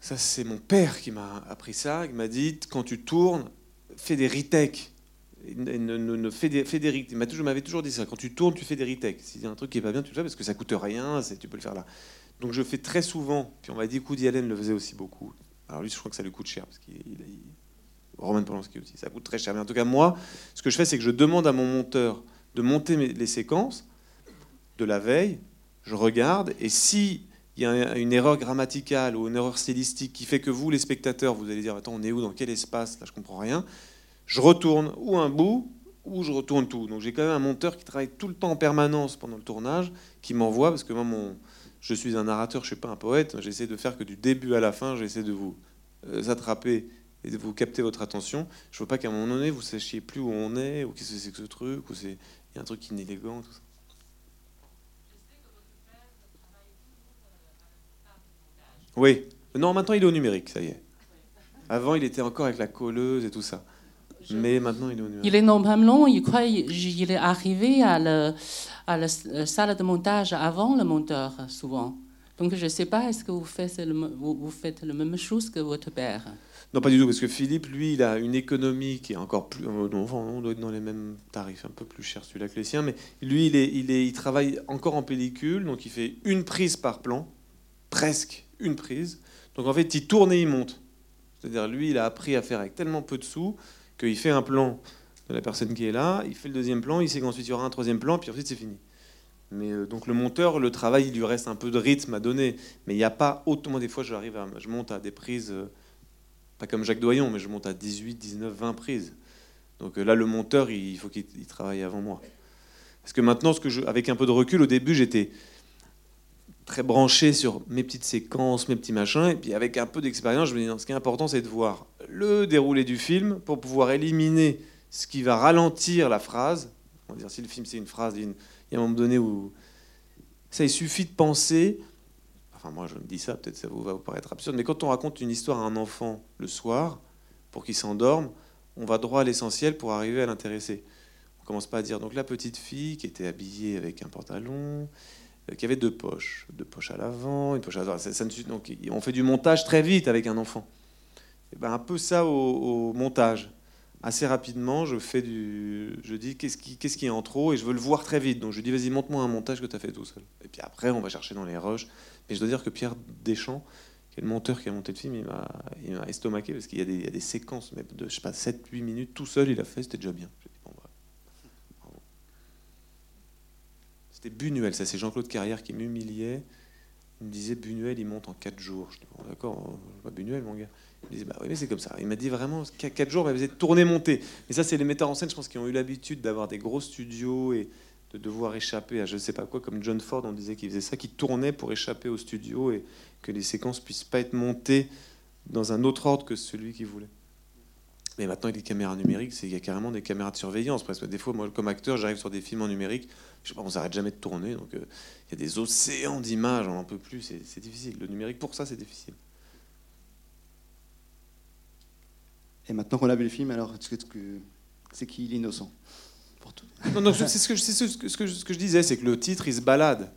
B: ça c'est mon père qui m'a appris ça, qui m'a dit, quand tu tournes, fais des retakes. Ne, ne, ne- des, fais des. Il m'avait toujours dit ça. Quand tu tournes, tu fais des retakes. S'il y a un truc qui est pas bien, tu le fais parce que ça coûte rien, tu peux le faire là. Donc je fais très souvent, puis on m'a dit Woody Allen le faisait aussi beaucoup. Alors lui, je crois que ça lui coûte cher, parce qu'il il- il- Roman Polanski aussi, ça coûte très cher. Mais en tout cas, moi, ce que je fais, c'est que je demande à mon monteur de monter les séquences de la veille, je regarde, et si il y a une erreur grammaticale ou une erreur stylistique qui fait que vous, les spectateurs, vous allez dire attends, on est où, dans quel espace, là je comprends rien, je retourne ou un bout ou je retourne tout. Donc j'ai quand même un monteur qui travaille tout le temps en permanence pendant le tournage, qui m'envoie parce que moi je suis un narrateur, je suis pas un poète. J'essaie de faire que du début à la fin, j'essaie de vous euh, attraper et de vous capter votre attention. Je veux pas qu'à un moment donné, vous sachiez plus où on est, ou qu'est-ce que c'est que ce truc, ou c'est il y a un truc inélégant, tout ça. Oui. Non, maintenant il est au numérique, ça y est. Avant, il était encore avec la colleuse et tout ça. Mais maintenant, il est au numérique.
F: Il est normalement, il, croit, il est arrivé à la, à la s- euh, salle de montage avant le monteur, souvent. Donc je ne sais pas, est-ce que vous faites, le, m- vous, vous faites la même chose que votre père?
B: Non, pas du tout, parce que Philippe, lui, il a une économie qui est encore plus. euh, on doit être dans les mêmes tarifs, un peu plus cher celui-là que les siens, mais lui, il, est, il, est, il travaille encore en pellicule, donc il fait une prise par plan, presque une prise. Donc en fait, il tourne et il monte. C'est-à-dire, lui, il a appris à faire avec tellement peu de sous qu'il fait un plan de la personne qui est là, il fait le deuxième plan, il sait qu'ensuite il y aura un troisième plan, puis ensuite c'est fini. Mais euh, donc le monteur, le travail, il lui reste un peu de rythme à donner, mais il n'y a pas autant. Moi, des fois, à, je monte à des prises. euh, pas comme Jacques Doyon, mais je monte à 18, 19, 20 prises. Donc euh, là, le monteur, il faut qu'il il travaille avant moi. Parce que maintenant, je, avec un peu de recul, au début, j'étais très branché sur mes petites séquences, mes petits machins, et puis avec un peu d'expérience, je me dis, ce qui est important, c'est de voir le déroulé du film pour pouvoir éliminer ce qui va ralentir la phrase. On va dire, si le film, c'est une phrase, il y a un moment donné où ça, il suffit de penser enfin moi je me dis ça, peut-être ça va vous paraître absurde, mais quand on raconte une histoire à un enfant le soir, pour qu'il s'endorme, on va droit à l'essentiel pour arriver à l'intéresser. On commence pas à dire, donc la petite fille qui était habillée avec un pantalon, qui avait deux poches, deux poches à l'avant, une poche à l'avant, ça, donc on fait du montage très vite avec un enfant. Et ben, un peu ça au, montage. Assez rapidement, je fais du, je dis qu'est-ce qui, qu'est-ce qui est en trop et je veux le voir très vite. Donc je dis vas-y monte-moi un montage que tu as fait tout seul. Et puis après on va chercher dans les rushs. Mais je dois dire que Pierre Deschamps, qui est le monteur qui a monté le film, il m'a, estomaqué parce qu'il y a des, il y a des séquences même de, je sais pas, 7-8 minutes, tout seul, il a fait, c'était déjà bien. J'ai dit, bon, bah, bravo. C'était Buñuel, ça c'est Jean-Claude Carrière qui m'humiliait. Il me disait, Buñuel, il monte en 4 jours. Je dis, bon, d'accord, pas Buñuel, mon gars. Il me disait, bah oui, mais c'est comme ça. Il m'a dit vraiment, 4 jours, il faisait tourner, monter. Mais ça, c'est les metteurs en scène, je pense, qui ont eu l'habitude d'avoir des gros studios et de devoir échapper à je sais pas quoi, comme John Ford, on disait qu'il faisait ça, qui tournait pour échapper au studio et que les séquences puissent pas être montées dans un autre ordre que celui qu'il voulait. Mais maintenant, avec les caméras numériques, il y a carrément des caméras de surveillance. Parce que des fois, moi, comme acteur, j'arrive sur des films en numérique, je sais pas, on s'arrête jamais de tourner, donc euh, il y a des océans d'images, on n'en peut plus, c'est difficile. Le numérique, pour ça, c'est difficile.
A: Et maintenant qu'on a vu le film, alors c'est qui l'innocent Pour tout.
B: Non, non, c'est ce que, je- c'est ce que, ce que je- ce que je disais, c'est que le titre, il se balade.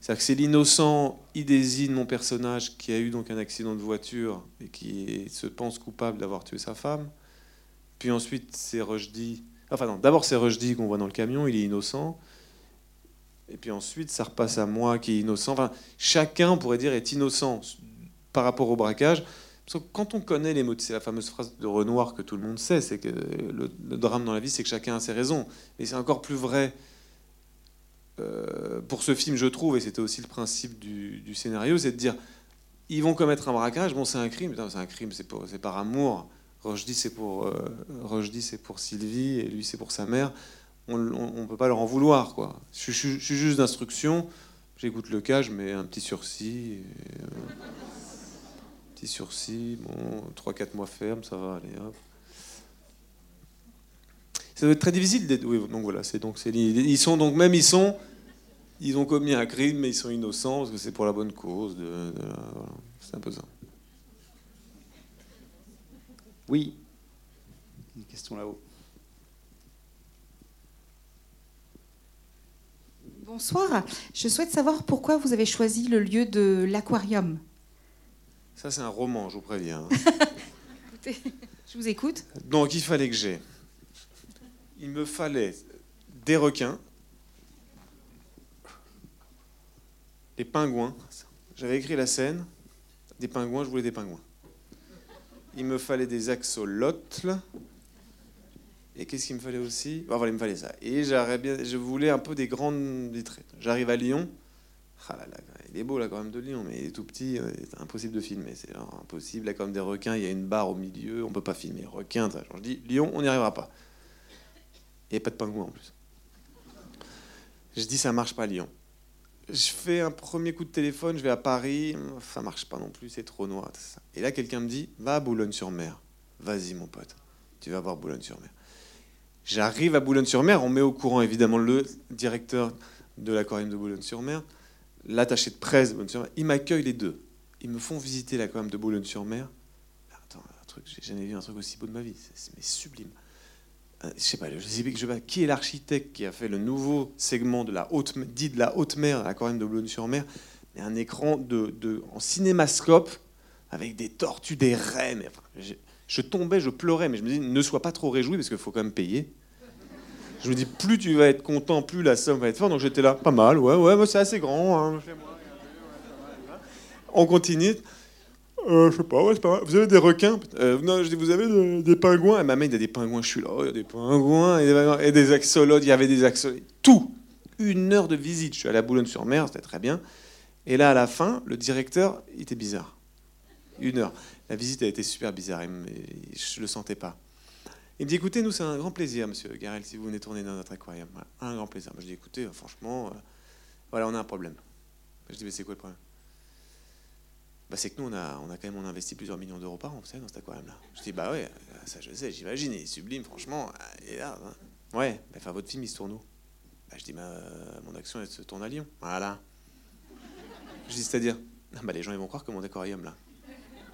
B: C'est-à-dire que c'est l'innocent, il désigne mon personnage qui a eu donc un accident de voiture et qui se pense coupable d'avoir tué sa femme. Puis ensuite, c'est Rushdie. Enfin non, d'abord c'est Rushdie qu'on voit dans le camion, il est innocent. Et puis ensuite, ça repasse à moi qui est innocent. Enfin, chacun, on pourrait dire, est innocent par rapport au braquage. Parce que quand on connaît les mots, c'est la fameuse phrase de Renoir que tout le monde sait, c'est que le, drame dans la vie, c'est que chacun a ses raisons. Et c'est encore plus vrai euh, pour ce film, je trouve, et c'était aussi le principe du, du scénario, c'est de dire, ils vont commettre un braquage, bon c'est un crime, c'est un crime, c'est par amour. Rochdy c'est pour euh, c'est pour Sylvie, et lui c'est pour sa mère. On ne peut pas leur en vouloir, quoi. Je, suis juste d'instruction, j'écoute le cas, je mets un petit sursis. euh, petit sursis, bon, 3-4 mois ferme, ça va aller. hop. Ça doit être très difficile d'être. Donc voilà, c'est donc ils sont donc même ils sont ils ont commis un crime mais ils sont innocents parce que c'est pour la bonne cause. C'est un peu ça.
A: Oui. Une question là-haut.
G: Bonsoir. Je souhaite savoir pourquoi vous avez choisi le lieu de l'aquarium.
B: Ça c'est un roman, je vous préviens.
G: Écoutez, je vous écoute.
B: Donc il fallait que j'ai. Il me fallait des requins, des pingouins. J'avais écrit la scène. Des pingouins, je voulais des pingouins. Il me fallait des axolotls. Et qu'est-ce qu'il me fallait aussi? Bon, voilà, il me fallait ça. Et bien, je voulais un peu des grandes vitrées. J'arrive à Lyon. Ah là là, il est beau là quand même de Lyon, mais il est tout petit, euh, c'est impossible de filmer. C'est impossible. Là, même des requins, il y a une barre au milieu, on peut pas filmer. Requins, ça. Je dis Lyon, on n'y arrivera pas. A pas de pingouins en plus. Je dis ça marche pas Lyon. Je fais un premier coup de téléphone, je vais à Paris, ça marche pas non plus, c'est trop noir. Et là, quelqu'un me dit va à Boulogne-sur-Mer. Vas-y, mon pote, tu vas voir Boulogne-sur-Mer. J'arrive à Boulogne-sur-Mer, on met au courant évidemment le directeur de l'aquarium de Boulogne-sur-Mer, l'attaché de presse de Boulogne-sur-Mer. Ils m'accueillent les deux. Ils me font visiter l'aquarium de Boulogne-sur-Mer. Attends, un truc, j'ai jamais vu un truc aussi beau de ma vie. C'est sublime. Euh, Je sais pas, je sais pas, qui est l'architecte qui a fait le nouveau segment de la haute, dit de la haute mer, l'aquarium de Boulogne-sur-Mer, mais un écran de, en cinémascope avec des tortues, des raies. mais je tombais, je pleurais, mais je me dis ne sois pas trop réjoui parce qu'il faut quand même payer. Je me dis plus tu vas être content, plus la somme va être forte. Donc j'étais là, pas mal, ouais, ouais, c'est assez grand. hein. On continue. Euh, je sais pas, ouais, c'est pas mal. Vous avez des requins Euh, Non, je dis, vous avez de- des pingouins? Et ma main, il y a des pingouins. Je suis là, il y a des pingouins et des, pingouins, et des axolotes. Il y avait des axolotes. Tout Une heure de visite. Je suis allé à Boulogne-sur-Mer, c'était très bien. Et là, à la fin, le directeur, il était bizarre. Une heure. La visite a été super bizarre. me- Je le sentais pas. Il me dit écoutez, nous, c'est un grand plaisir, monsieur Garel, si vous venez tourner dans notre aquarium. Un grand plaisir. Moi, je dis écoutez, euh, franchement, euh, voilà, on a un problème. Je dis mais c'est quoi le problème? Bah, c'est que nous, on a, on a quand même on a investi plusieurs millions d'euros par an, vous savez, dans cet aquarium-là. Je dis, bah ouais, euh, ça je sais, j'imagine, il est sublime, franchement. Et là, hein. ouais, bah, enfin, votre film, il se tourne où? Bah, Je dis, bah, euh, mon action, elle se tourne à Lyon. Voilà. Je dis, c'est-à-dire? Ah, bah, Les gens, ils vont croire que mon aquarium, là,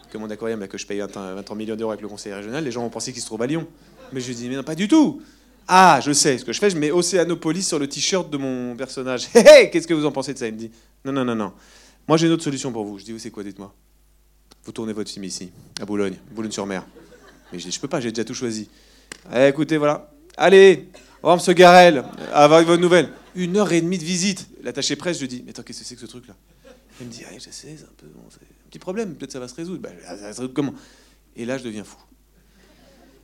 B: que mon aquarium, là, que je paye 20, 20 millions d'euros avec le conseil régional, les gens vont penser qu'il se trouve à Lyon. Mais je dis, mais non, pas du tout Ah, je sais, ce que je fais, je mets Océanopolis sur le t-shirt de mon personnage. Hé, hé, qu'est-ce que vous en pensez de ça? Il me dit, non, non, non, non. Moi, j'ai une autre solution pour vous. Je dis, oui, c'est quoi, dites-moi? Vous tournez votre film ici, à Boulogne, Boulogne-sur-Mer. Mais je dis, je peux pas, j'ai déjà tout choisi. Eh, écoutez, voilà. Allez, revoir, monsieur Garel, avec votre nouvelle. Une heure et demie de visite. L'attaché presse, je dis, mais attends, qu'est-ce que c'est que ce truc-là? Il me dit, ah, je sais, c'est un peu, un petit problème, peut-être ça va se résoudre. Bah, ça va se résoudre comment? Et là, je deviens fou.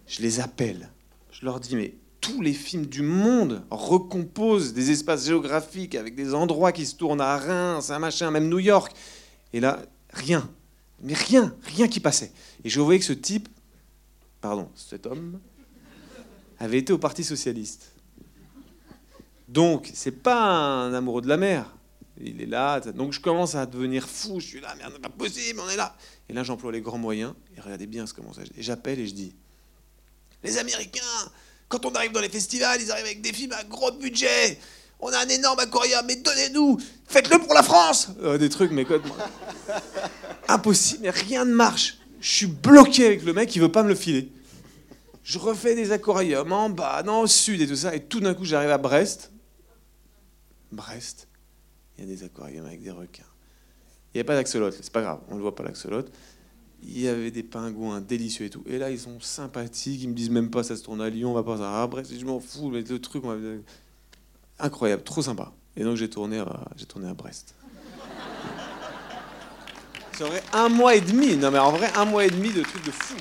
B: Je les appelle. Je leur dis, mais tous les films du monde recomposent des espaces géographiques avec des endroits qui se tournent à Reims, un machin, même New York. Et là, rien. Mais rien, rien qui passait. Et je voyais que ce type, pardon, cet homme, avait été au Parti Socialiste. Donc, c'est pas un amoureux de la mer. Il est là. Donc, je commence à devenir fou. Je suis là, merde, pas possible, on est là. Et là, j'emploie les grands moyens. Et regardez bien ce comment ça. Et j'appelle et je dis Les Américains, quand on arrive dans les festivals, ils arrivent avec des films à gros budget. On a un énorme aquarium, mais donnez-nous, faites-le pour la France. Euh, des trucs, mais quoi Impossible, mais rien ne marche. Je suis bloqué avec le mec, il veut pas me le filer. Je refais des aquariums en bas, dans le sud et tout ça, et tout d'un coup j'arrive à Brest. Brest, il y a des aquariums avec des requins. Il n'y a pas d'axolote, c'est pas grave, on ne voit pas l'axolote. Il y avait des pingouins délicieux et tout. Et là, ils sont sympathiques, ils me disent même pas ça se tourne à Lyon, on va pas à Brest. Je m'en fous, mais le truc, on va... incroyable, trop sympa. Et donc j'ai tourné, à... j'ai tourné à Brest. C'est vrai, un mois et demi. Non mais en vrai, un mois et demi de trucs de fou.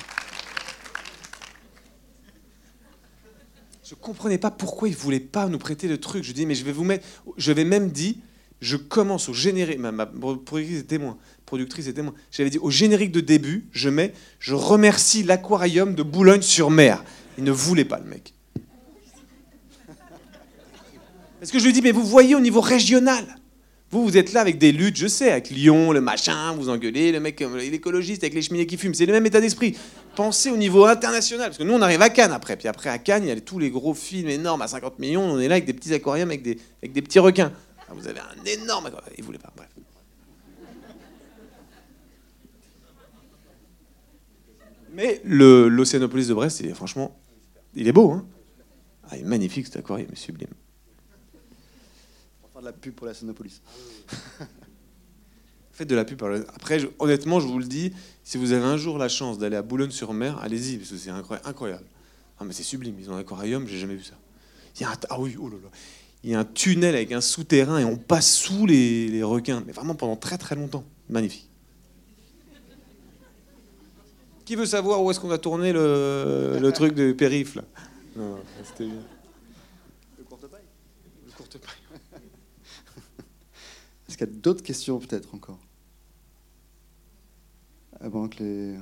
B: Je comprenais pas pourquoi ils voulaient pas nous prêter le truc. Je dis mais je vais vous mettre. Je vais même dit, je commence au générique. Ma, productrice est témoin. Productrice et témoin. J'avais dit au générique de début, je mets, je remercie l'aquarium de Boulogne-sur-Mer. Il ne voulait pas le mec. Parce que je lui dis mais vous voyez au niveau régional. Vous, vous êtes là avec des luttes, je sais, avec Lyon, le machin, vous engueulez, le mec, l'écologiste avec les cheminées qui fument. C'est le même état d'esprit. Pensez au niveau international, parce que nous, on arrive à Cannes après. Puis après, à Cannes, il y a tous les gros films énormes à 50 millions. On est là avec des petits aquariums, avec des, avec des petits requins. Ah, vous avez un énorme aquarium. Il voulait pas, bref. Mais l'Océanopolis de Brest, il est, franchement, il est beau. Hein ah, il est magnifique cet aquarium, il est sublime
A: de la pub pour la Sonopolis.
B: Faites de la pub. Après, honnêtement, je vous le dis, si vous avez un jour la chance d'aller à Boulogne-sur-Mer, allez-y, parce que c'est incroyable. Ah, mais c'est sublime, ils ont un aquarium, j'ai jamais vu ça. Il y a un, ah oui, oh là là. Il y a un tunnel avec un souterrain et on passe sous les, requins, mais vraiment pendant très très longtemps. Magnifique. Qui veut savoir où est-ce qu'on a tourné le, le truc de périph' là Non, c'était bien.
A: y a d'autres questions peut-être encore? Avant que les...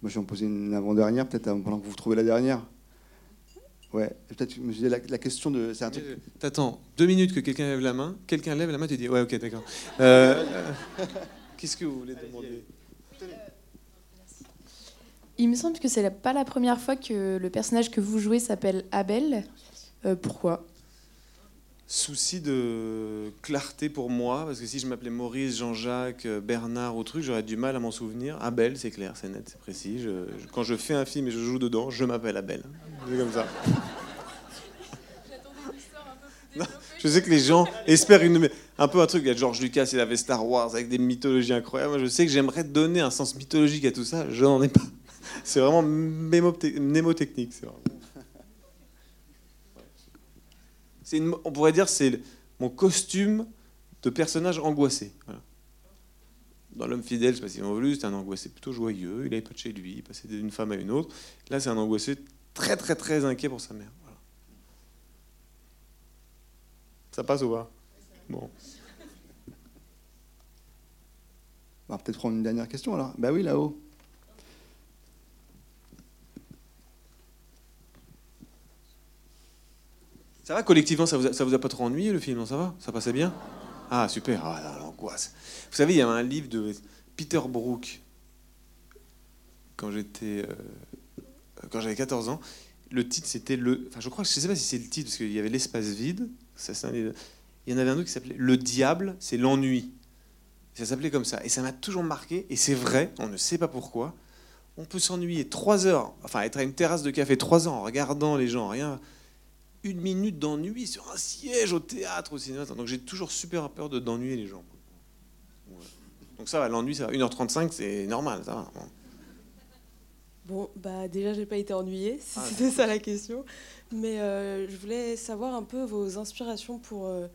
A: Moi, je vais en poser une avant-dernière, peut-être pendant que vous trouvez la dernière. Ouais, peut-être me disais la, question de. C'est un truc...
B: T'attends deux minutes que quelqu'un lève la main, quelqu'un lève la main, tu dis ouais, ok, d'accord. Euh, qu'est-ce que vous voulez demander
H: Il me semble que c'est pas la première fois que le personnage que vous jouez s'appelle Abel. Euh, pourquoi?
B: Souci de clarté pour moi, parce que si je m'appelais Maurice, Jean-Jacques, Bernard ou truc, j'aurais du mal à m'en souvenir. Abel, c'est clair, c'est net, c'est précis. quand je fais un film et je joue dedans, je m'appelle Abel. C'est comme ça. Je sais que les gens espèrent une, un peu un truc. Il y a George Lucas, il avait Star Wars avec des mythologies incroyables. je sais que j'aimerais donner un sens mythologique à tout ça. Je n'en ai pas. C'est vraiment mnémotechnique. C'est on pourrait dire c'est mon costume de personnage angoissé. Dans L'homme fidèle, je sais pas si voulu, c'était un angoissé plutôt joyeux, il n'avait pas de chez lui, il passait d'une femme à une autre. Là, c'est un angoissé très très très inquiet pour sa mère. Ça passe ou pas Bon.
A: On va peut-être prendre une dernière question alors. Bah oui, là-haut.
B: Ça va collectivement, ça vous, a, ça vous a pas trop ennuyé le film, ça va Ça passait bien Ah super, ah l'angoisse. Vous savez, il y a un livre de Peter Brook quand j'étais euh, quand j'avais 14 ans. Le titre c'était le, enfin je crois, je sais pas si c'est le titre parce qu'il y avait l'espace vide. Ça, il y en avait un autre qui s'appelait Le diable, c'est l'ennui. Ça s'appelait comme ça et ça m'a toujours marqué et c'est vrai, on ne sait pas pourquoi. On peut s'ennuyer trois heures, enfin être à une terrasse de café trois heures en regardant les gens, rien une minute d'ennui sur un siège au théâtre, au cinéma. Donc j'ai toujours super peur de d'ennuyer les gens. Donc ça va, l'ennui, ça va. 1h35, c'est normal, ça va.
H: Bon, bah déjà, j'ai pas été ennuyée, si ah, c'était ça la question. Mais euh, je voulais savoir un peu vos inspirations pour, euh,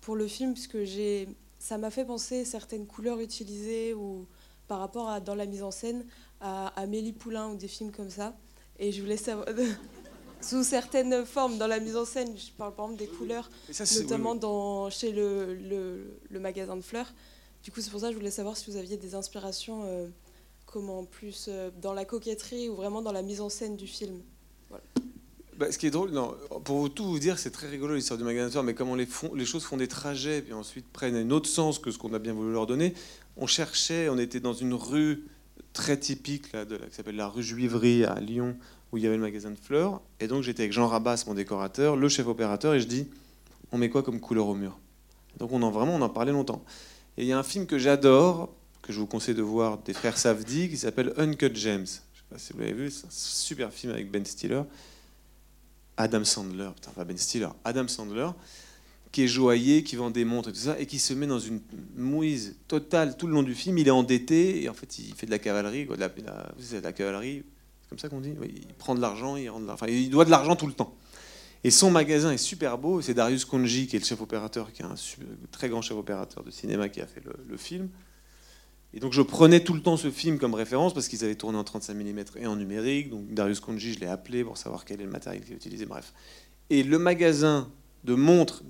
H: pour le film, puisque j'ai
I: ça m'a fait penser certaines couleurs utilisées ou par rapport à dans la mise en scène à Amélie Poulain ou des films comme ça. Et je voulais savoir sous certaines formes dans la mise en scène. Je parle par exemple des couleurs,
B: ça,
I: notamment
B: oui, oui.
I: Dans, chez le, le- le magasin de fleurs. Du coup, c'est pour ça que je voulais savoir si vous aviez des inspirations, euh, comment plus dans la coquetterie ou vraiment dans la mise en scène du film.
B: Bah, ce qui est drôle, pour tout vous dire, c'est très rigolo l'histoire du magasin de fleurs, mais comment les, choses font des trajets, puis ensuite prennent un autre sens que ce qu'on a bien voulu leur donner. On cherchait, on était dans une rue très typique qui s'appelle la rue Juiverie à Lyon, où il y avait le magasin de fleurs. Et donc j'étais avec Jean Rabas, mon décorateur, le chef opérateur, et je dis, on met quoi comme couleur au mur? Donc on en vraiment, on en parlait longtemps. Et il y a un film que j'adore, que je vous conseille de voir, des frères Safdie, qui s'appelle Uncut James. Je sais pas si vous l'avez vu, c'est un super film avec Ben Stiller. Adam Sandler, Ben Stiller, Adam Sandler, qui est joaillier, qui vend des montres et tout ça, et qui se met dans une mouise totale tout le long du film. Il est endetté, et en fait, il fait de la cavalerie, quoi, de la, de la- cavalerie, comme ça qu'on dit Il prend de l'argent, il, rend de. Enfin, il doit de l'argent tout le temps. Et son magasin est super beau, c'est Darius Konji, qui est le chef opérateur, qui est un très grand chef opérateur de cinéma qui a fait le film. Et donc je prenais tout le temps ce film comme référence parce qu'ils avaient tourné en 35 mm et en numérique. Donc Darius Konji, je l'ai appelé pour savoir quel est le matériel qu'il a utilisé. Bref. Et le magasin de montres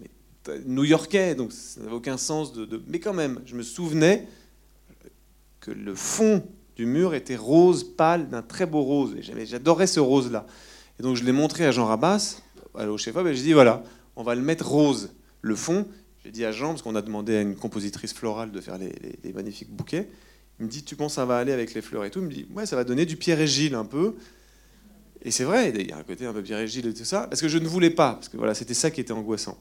B: new-yorkais, donc ça n'avait aucun sens. De, Mais quand même, je me souvenais que le fond du mur était rose pâle, d'un très beau rose. Et j'adorais ce rose-là. Et donc je l'ai montré à Jean Rabas, au chef-op, et j'ai dit voilà, on va le mettre rose. Le fond, j'ai dit à Jean, parce qu'on a demandé à une compositrice florale de faire les, magnifiques bouquets. Il me dit Tu penses ça va aller avec les fleurs et tout? Il me dit Ouais, ça va donner du Pierre et Gilles un peu. Et c'est vrai, il y a un côté un peu Pierre et Gilles et tout ça, parce que je ne voulais pas, parce que voilà, c'était ça qui était angoissant.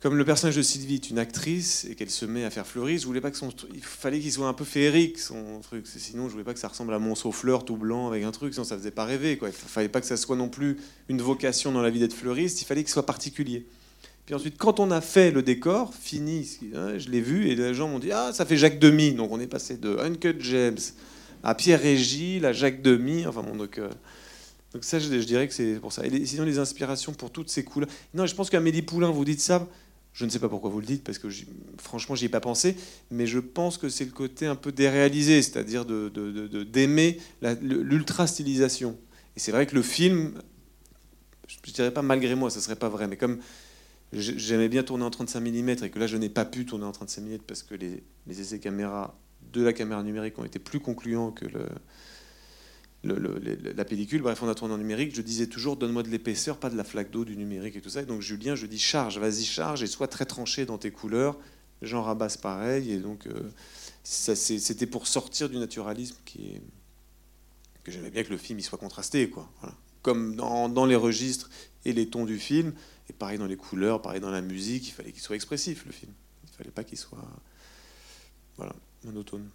B: Comme le personnage de Sylvie est une actrice et qu'elle se met à faire fleurir, je voulais pas que il fallait qu'il soit un peu féerique son truc. Sinon, je voulais pas que ça ressemble à Monceau fleur tout blanc avec un truc, sinon ça faisait pas rêver quoi. Il fallait pas que ça soit non plus une vocation dans la vie d'être fleuriste. Il fallait qu'il soit particulier. Puis ensuite, quand on a fait le décor, fini, hein, je l'ai vu et les gens m'ont dit ah ça fait Jacques Demy. Donc on est passé de Uncut James à Pierre Gilles à Jacques Demy. Enfin bon donc. euh, donc ça, je, dirais que c'est pour ça. Et sinon, les inspirations pour toutes ces couleurs. Non, je pense qu'Amélie Poulain, vous dites ça. Je ne sais pas pourquoi vous le dites, parce que franchement, j'y ai pas pensé. Mais je pense que c'est le côté un peu déréalisé, c'est-à-dire d'aimer l'ultra-stylisation. Et c'est vrai que le film, je ne dirais pas malgré moi, ça serait pas vrai, mais comme j'aimais bien tourner en 35 mm et que là, je n'ai pas pu tourner en 35 mm parce que les, essais caméra de la caméra numérique ont été plus concluants que la pellicule. Bref, on a tourné en numérique. Je disais toujours, donne-moi de l'épaisseur, pas de la flaque d'eau du numérique et tout ça. Donc Julien, je dis charge, vas-y charge et sois très tranché dans tes couleurs. Jean Rabas pareil. Et donc euh, c'était pour sortir du naturalisme qui que j'aimais bien que le film il soit contrasté, quoi. Comme dans les registres et les tons du film. Et pareil dans les couleurs, pareil dans la musique, il fallait qu'il soit expressif le film. Il fallait pas qu'il soit voilà monotone.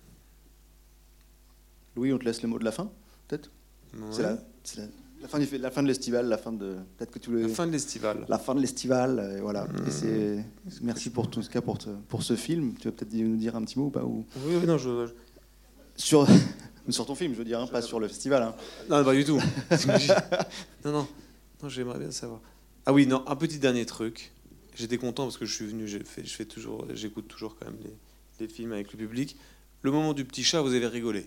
A: Louis, on te laisse le mot de la fin, peut-être? C'est
B: Ouais.
A: la, c'est la- la fin du la fin de l'estival, la fin de peut-être que tous les
B: La fin de l'estival.
A: la fin de l'estival, euh, voilà.
B: Mmh.
A: Et c'est merci pour tout ce cas pour te- pour ce film. Tu veux peut-être nous dire un petit mot ou pas ou
B: Oui, oui, non, je, je-
A: sur sur ton film, je veux dire, hein, pas sur le festival. hein.
B: Non, pas du tout. non, non, non j'aimerais bien savoir. Ah oui, non, un petit dernier truc. J'étais content parce que je suis venu, j'ai fait, je fais toujours, j'écoute toujours quand même les, les films avec le public. Le moment du petit chat, vous avez rigolé.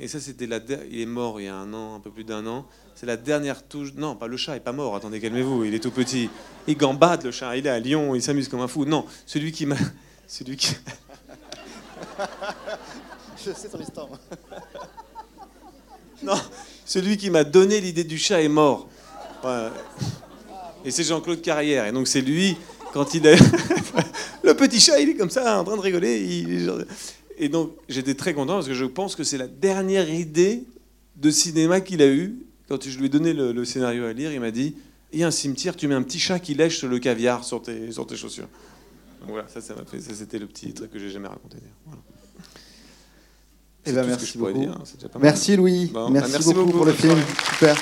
B: Et ça, c'était la. Il est mort il y a un an, un peu plus d'un an. C'est la dernière touche. Non, pas le chat, il est pas mort. Attendez, calmez-vous. Il est tout petit. Il gambade le chat. Il est à Lyon. Il s'amuse comme un fou. Non, celui qui m'a, celui qui.
A: Je sais ton histoire.
B: Non, celui qui m'a donné l'idée du chat est mort. Ouais. Et c'est Jean-Claude Carrière. Et donc c'est lui, quand il est... le petit chat, il est comme ça, en train de rigoler. il Et donc j'étais très content parce que je pense que c'est la dernière idée de cinéma qu'il a eue. Quand je lui ai donné le, le scénario à lire, il m'a dit, il y a un cimetière, tu mets un petit chat qui lèche le caviar sur tes, sur tes chaussures. Donc voilà, ça, ça m'a fait, ça c'était le petit truc que j'ai jamais raconté. Voilà.
A: Eh ben, merci beaucoup.
B: dire, hein.
A: Merci Louis.
B: Bon,
A: merci,
B: bah, merci
A: beaucoup,
B: beaucoup,
A: pour le film. Super.